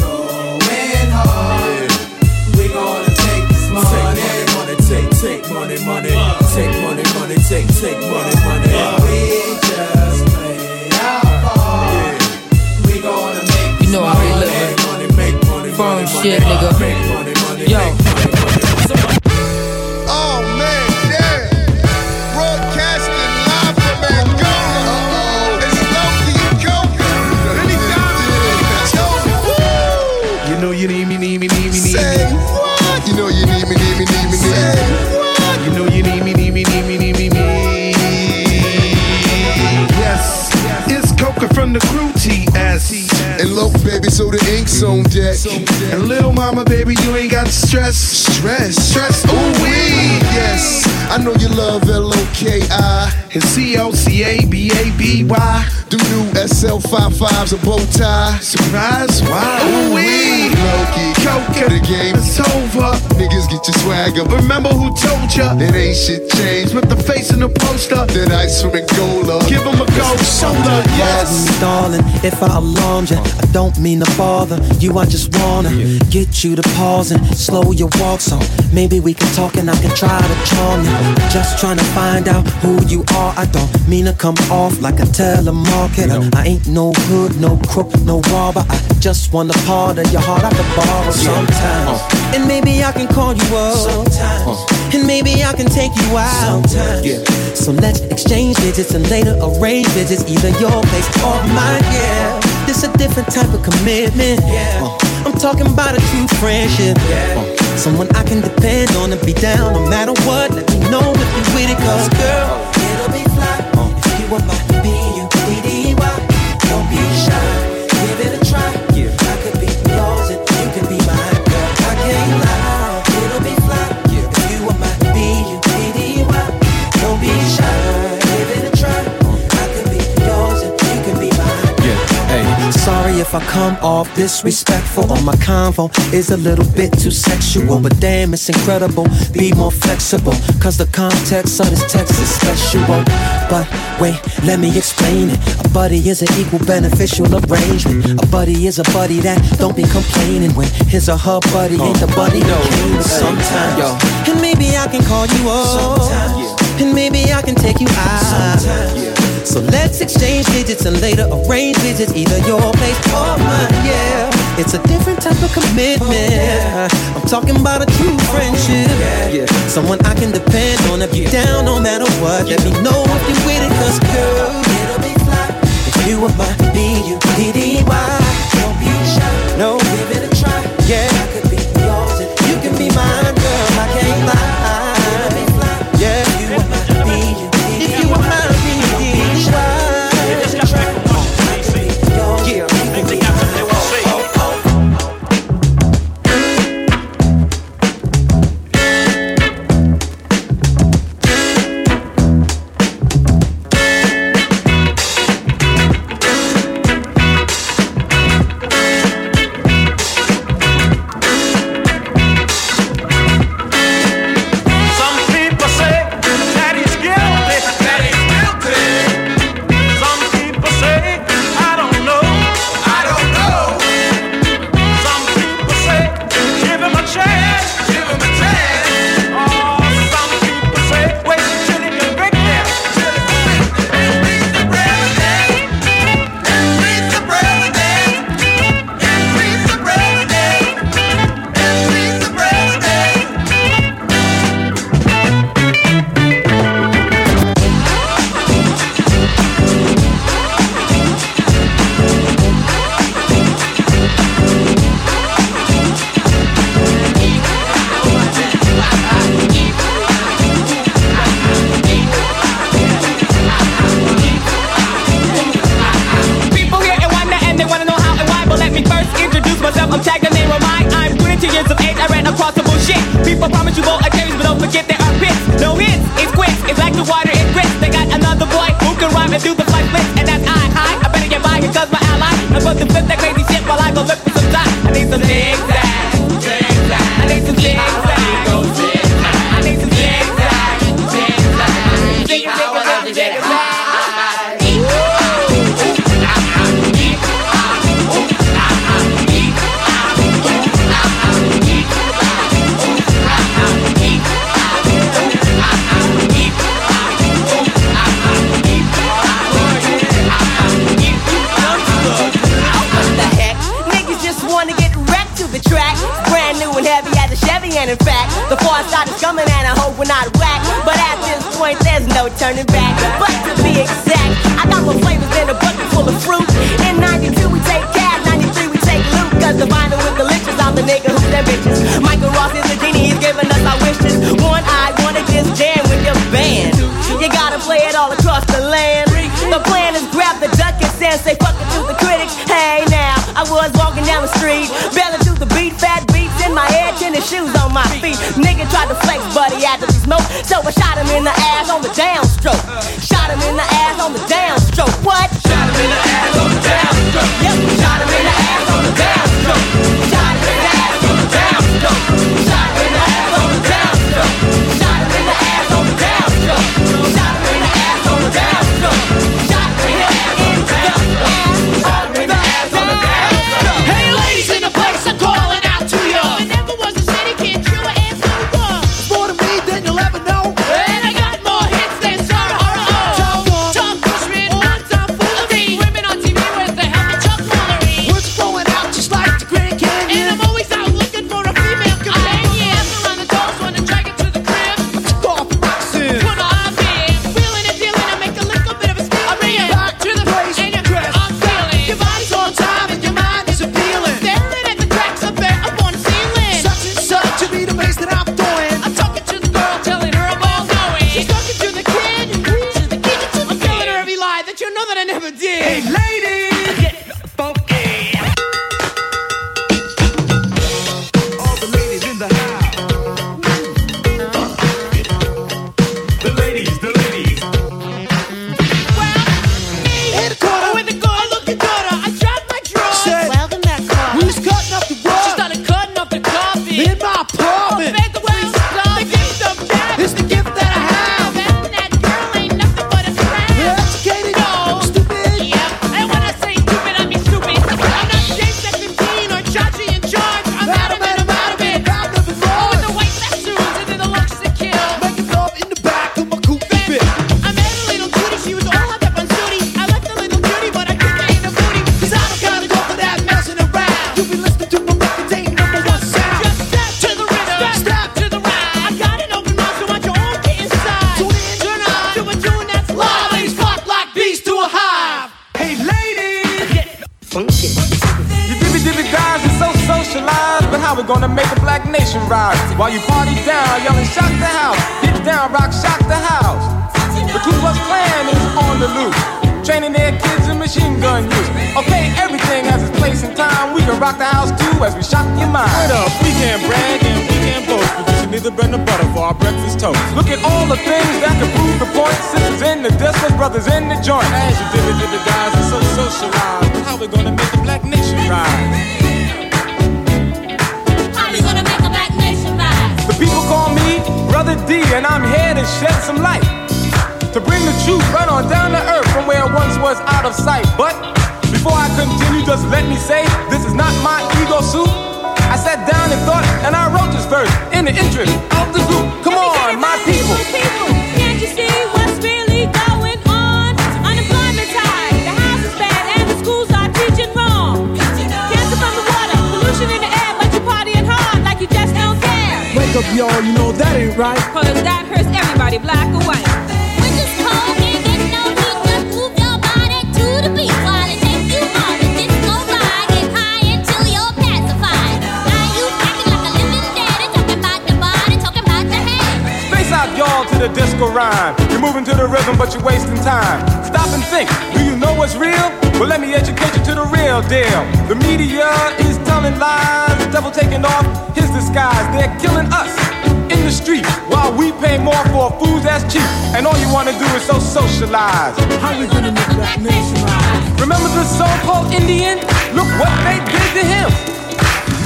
going hard. We gonna take this money. Take money, money, take, take money, money. Uh. Take money, money, take, take money, money. We just play our part. We gonna make You know how we living. Firm shit, nigga. Yo. Baby, so the ink's mm-hmm. on deck. And little mama, baby, you ain't got stress. Stress, Stress, ooh wee. Yes, I know you love L O K I. and C O C A B A B Y. Do new SL55s a bow tie. Surprise, why? Ooh wee. Loki, Coca, the game is over. Niggas get your swagger. Remember who told ya? It ain't shit changed. With the face in the poster. That ice from Angola. Give him a gold shoulder, yes. Pardon me, darling, if I alarmed you. I don't mean to bother you. I just wanna get you to pause and slow your walk so maybe we can talk and I can try to charm you. Just trying to find out who you are. I don't mean to come off like a telemarketer. I ain't no hood, no crook, no robber. I just want a part of your heart I can borrow sometimes. Uh. And maybe I can call you up. Sometimes. Uh. And maybe I can take you out. Sometimes. So let's exchange digits and later arrange visits, either your place or mine. Yeah, this a different type of commitment. Yeah, uh. I'm talking about a true friendship. Yeah, someone I can depend on and be down no matter what. Let me know if you with it, cause girl, it'll be fly if you if I come off disrespectful or my convo is a little bit too sexual. But damn, it's incredible. Be more flexible, cause the context of this text is special. But wait, let me explain it. A buddy is an equal beneficial arrangement. A buddy is a buddy that don't be complaining when his or her buddy ain't the buddy that came sometimes. And maybe I can call you up. And maybe I can take you out. So let's exchange digits and later arrange visits, either your place or mine. Yeah, it's a different type of commitment. I'm talking about a true friendship. Yeah, someone I can depend on if you're down no matter what. Let me know if you're with it, cause girl, it'll be fly. If you were my B-U-D-D-Y, don't sight. But before I continue, just let me say this is not my ego suit. I sat down and thought, and I wrote this verse in the interest of the group. Come on, my people. people. Can't you see what's really going on? The house is bad, and the schools are teaching wrong. Cancer from the water, pollution in the air, but you partying hard like you just don't care. Wake up, y'all, you know that ain't right. Cause that hurts everybody, black or white. to the disco rhyme. You're moving to the rhythm, but you're wasting time. Stop and think. Do you know what's real? Well, let me educate you to the real deal. The media is telling lies, The devil taking off his disguise. They're killing us in the street while we pay more for foods that's cheap. And all you wanna do is so socialize. How we gonna make that nation rise? Remember the so-called Indian? Look what they did to him.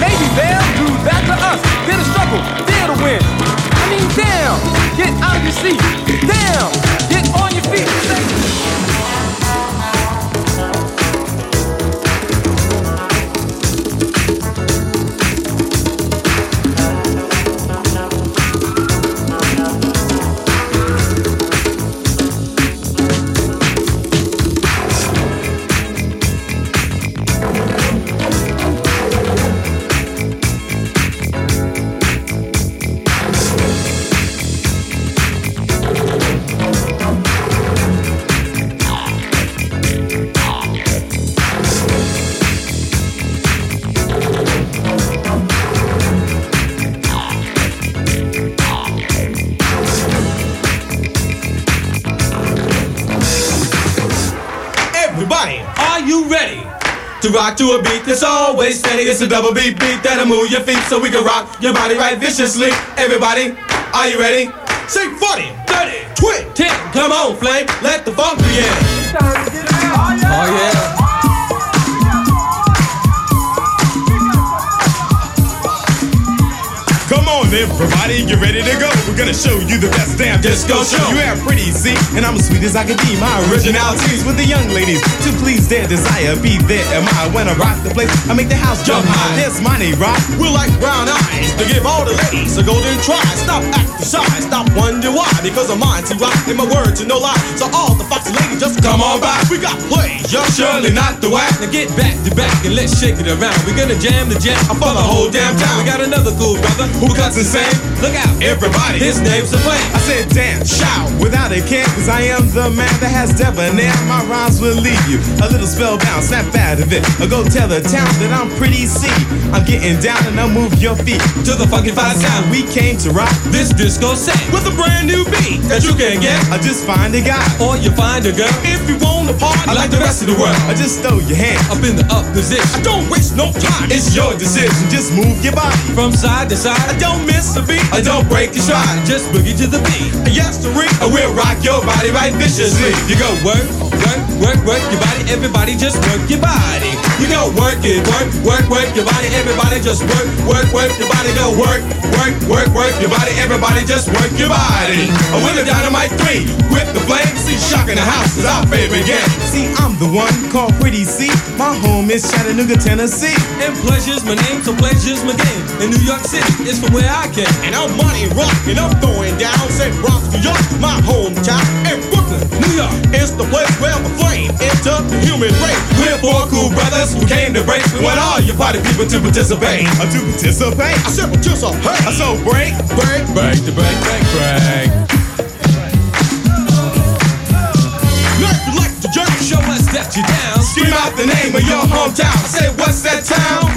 Maybe they'll do that to us. They're the struggle, they're the win mean down, get out of your seat. Down, get on your feet. Say, rock to a beat that's always steady. It's a double beat beat that'll move your feet so we can rock your body right viciously. Everybody, are you ready? Say 40, 30, 20, 10. Come on, flame, let the funk begin. On, everybody, get ready to go. We're gonna show you the best damn disco show. You have pretty, see, and I'm as sweet as I can be. My originalities with the young ladies to please their desire. Be there am I when I rock the place. I make the house jump high. There's money, rock. We're like brown eyes to give all the ladies a golden try. Stop acting shy, stop wonder why. Because I'm mine to rock in my word to no lie. So all the foxy ladies just come on by. We got plays, young surely not the whack. Now get back to back and let's shake it around. We're gonna jam the jam for the whole damn town. We got another cool brother who cuts insane. Look out, Everybody, his name's a flame. I said, damn, shout without a care, cause I am the man that has debonair. My rhymes will leave you a little spellbound, snap out of it. Or go tell the town that I'm pretty see. I'm getting down and I'll move your feet to the fucking five sound. We came to rock this disco set with a brand new beat that you can get. I just find a guy, or you find a girl. If you want to party, I like the rest of the world. I just throw your hand up in the up position. I don't waste no time. It's your decision. Just move your body from side to side. I don't miss a beat. I don't break your stride. Just boogie to the beat. Yes, to ring. I will rock your body right viciously. You go work, work, work, work your body. Everybody just work your body. You go work it, work, work, work your body. Everybody just work, work, work your body. Go work, work, work, work your body. Everybody just work your body. With the dynamite three, with the flame. See, shocking the house is our favorite game. See, I'm the one called Pretty C. My home is Chattanooga, Tennessee. And pleasure's my name, so pleasure's my game. In New York City, it's from where I came. And I'm money rocking, I'm throwing down. St. Bronx, New York, my hometown. And Brooklyn, New York, it's the place where the flame entered the human race. We're four cool brothers who came to break. We want all you party people to participate. Uh, to participate? I said participate. I so break, break, break, the break, break, break. You like to jerk, show us that you down. Scream out the name of your hometown. Say, what's that town?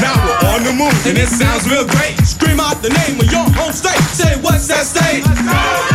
Now we're on the move, and it sounds real great. Scream out the name of your home state. Say, what's that state?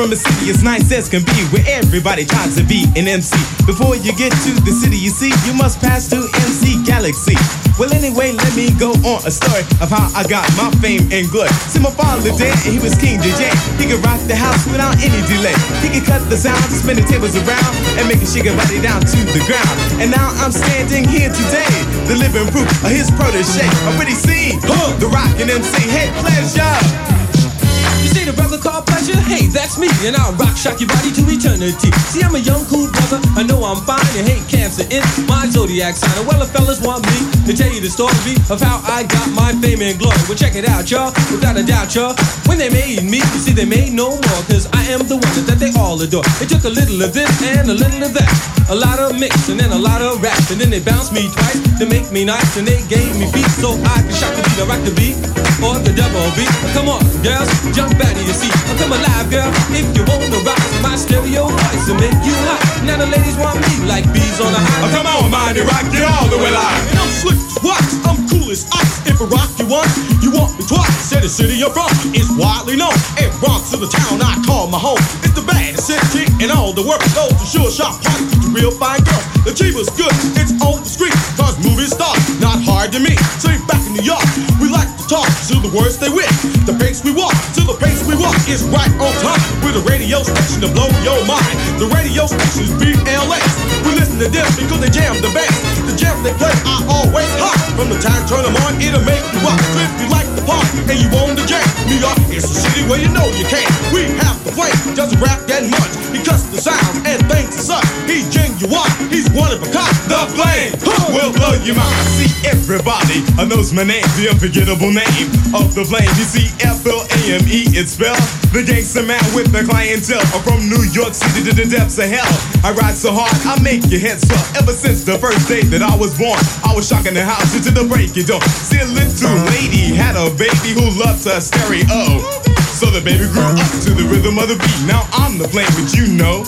From a city as nice as can be, where everybody tries to be an MC. Before you get to the city, you see, you must pass through MC Galaxy. Well, anyway, let me go on a story of how I got my fame and glory. See, my father dead, and he was king DJ. He could rock the house without any delay. He could cut the sound, spin the tables around, and make a shake body down to the ground. And now I'm standing here today, the living proof of his protege. A pretty scene, huh, the rockin' MC. Hey, pleasure. You see the brother pleasure? Hey, that's me, and I'll rock shock your body to eternity. See, I'm a young cool brother, I know I'm fine, and hate cancer in my zodiac sign. Well, the fellas want me to tell you the story of how I got my fame and glory. Well, check it out, y'all, without a doubt, y'all. When they made me, you see, they made no more, cause I am the one that they all adore. It took a little of this and a little of that, a lot of mix and then a lot of rap, and then they bounced me twice to make me nice, and they gave me beats so I could shock the beat, rock the beat, or the double beat. Come on, girls, jump out of your seat. Come alive, girl, if you wanna rock my stereo voice and make you hot. Now the ladies want me like bees on a high. Oh, come on, mind it, rock it all the way live. And I'm slick wax, I'm cool as ice. If I rock you once, you want me twice. Say the city you're from is widely known. And Bronx is the town I call my home. It's the baddest city in all the world. Go to sure shot party with the real fine girls. The cheapest good, it's on the street. Cause movie stars, not hard to meet. Say back in New York, talk to the words they with. The pace we walk, to the pace we walk is right on time. With the radio station to blow your mind. The radio station is BLS. Listen to them because they jam the best. The jams they play are always hot. From the time turn them on, it'll make you rock. So if you like the party and you want the jam, New York is the city where you know you can. We have the flame, doesn't rap that much. He cuts the sounds and thinks it's us. He's genuine, he's one of a kind. The flame huh, will blow your mind. See, Everybody I knows my name, the unforgettable name of the flame. You see, F L A M E, it's spelled the gangster man with the clientele I'm from New York City to the depths of hell. I ride so hard, I make your head swell. Ever since the first day that I was born, I was shocking the house into the break of dawn. See, a little lady had a baby who loved her stereo. So the baby grew up to the rhythm of the beat. Now I'm the flame, but you know.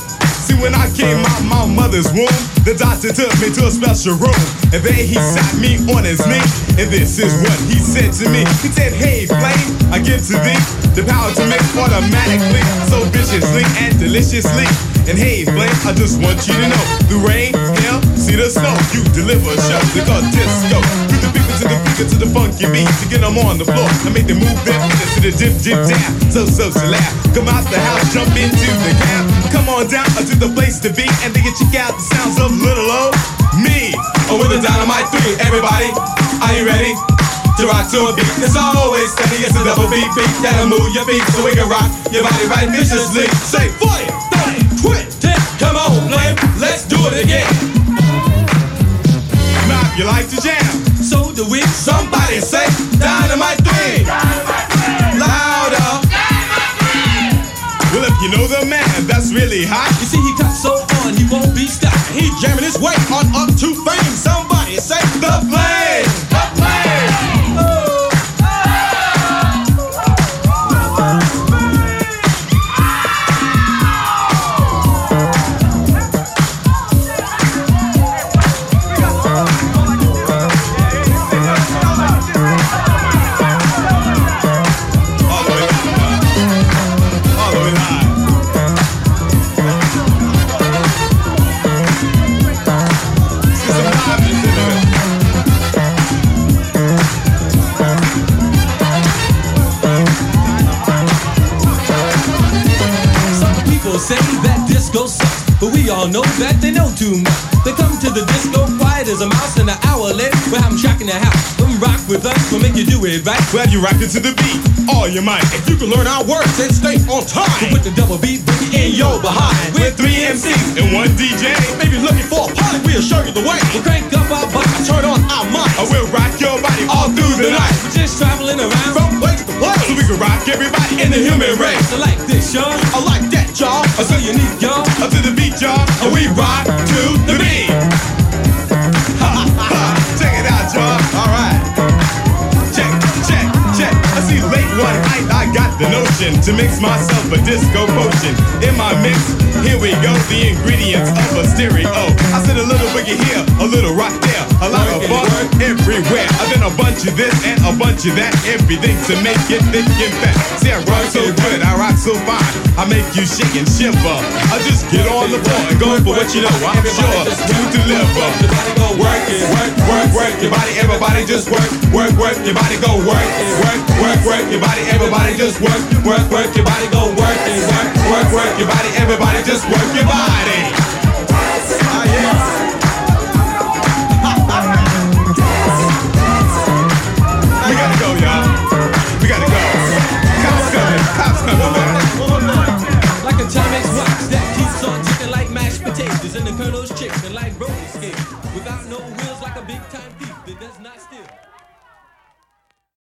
See, when I came out my mother's womb, the doctor took me to a special room. And then he sat me on his knee. And this is what he said to me. He said, Hey, flame, I give to thee the power to make automatically, so viciously and deliciously. And hey, flame, I just want you to know the rain, hail, see the snow. You deliver a show because disco. To the to the funky beat to get them on the floor and make them move their feet to the dip, dip, tap. So, so, so laugh. Come out the house, jump into the cab. Come on down to the place to be and then you check out the sounds of little old me. Oh, with the dynamite three, everybody, are you ready? To rock to a beat that's always steady. It's a double beat beat that'll move your feet so we can rock your body right viciously. Say 40, 30, 20, 10. Come on, let's do it again. Now, you like to jam, so do we. Somebody say dynamite three. Louder. Well, if you know the man that's really hot, you see he got so on he won't be stopped. He jamming his way on up to fame. Somebody say the flame. Shocking the house. Come rock with us, we'll make you do it right. Well, you rock it to the beat, all your might. If you can learn our words and stay on time, we'll put the double beat boogie in your behind. With three MCs and one DJ. Maybe looking for a party, we'll show you the way. We'll crank up our bodies, turn on our minds. I will rock your body all through the night. We're just traveling around from place to place. So we can rock everybody in the human race. I like this, y'all. I like that, y'all. I so unique, y'all. Up to the beat, y'all. And we rock to the beat. To mix myself a disco potion. In my mix, here we go. The ingredients of a stereo. I said a little boogie here, a little rock there, a lot of funk everywhere. And then a bunch of this and a bunch of that. Everything to make it thick and fat. See, I rock so good, I rock so fine. I make you shake and shiver. I just get on the floor and go for what you know. I'm sure to deliver. Go work it, work, work, work Your body, everybody just work, work, work. Your body go work, work, work, work. Your body, everybody just work, work, work. Your body go work, work, work, work. Your body, everybody just work your body. Yeah.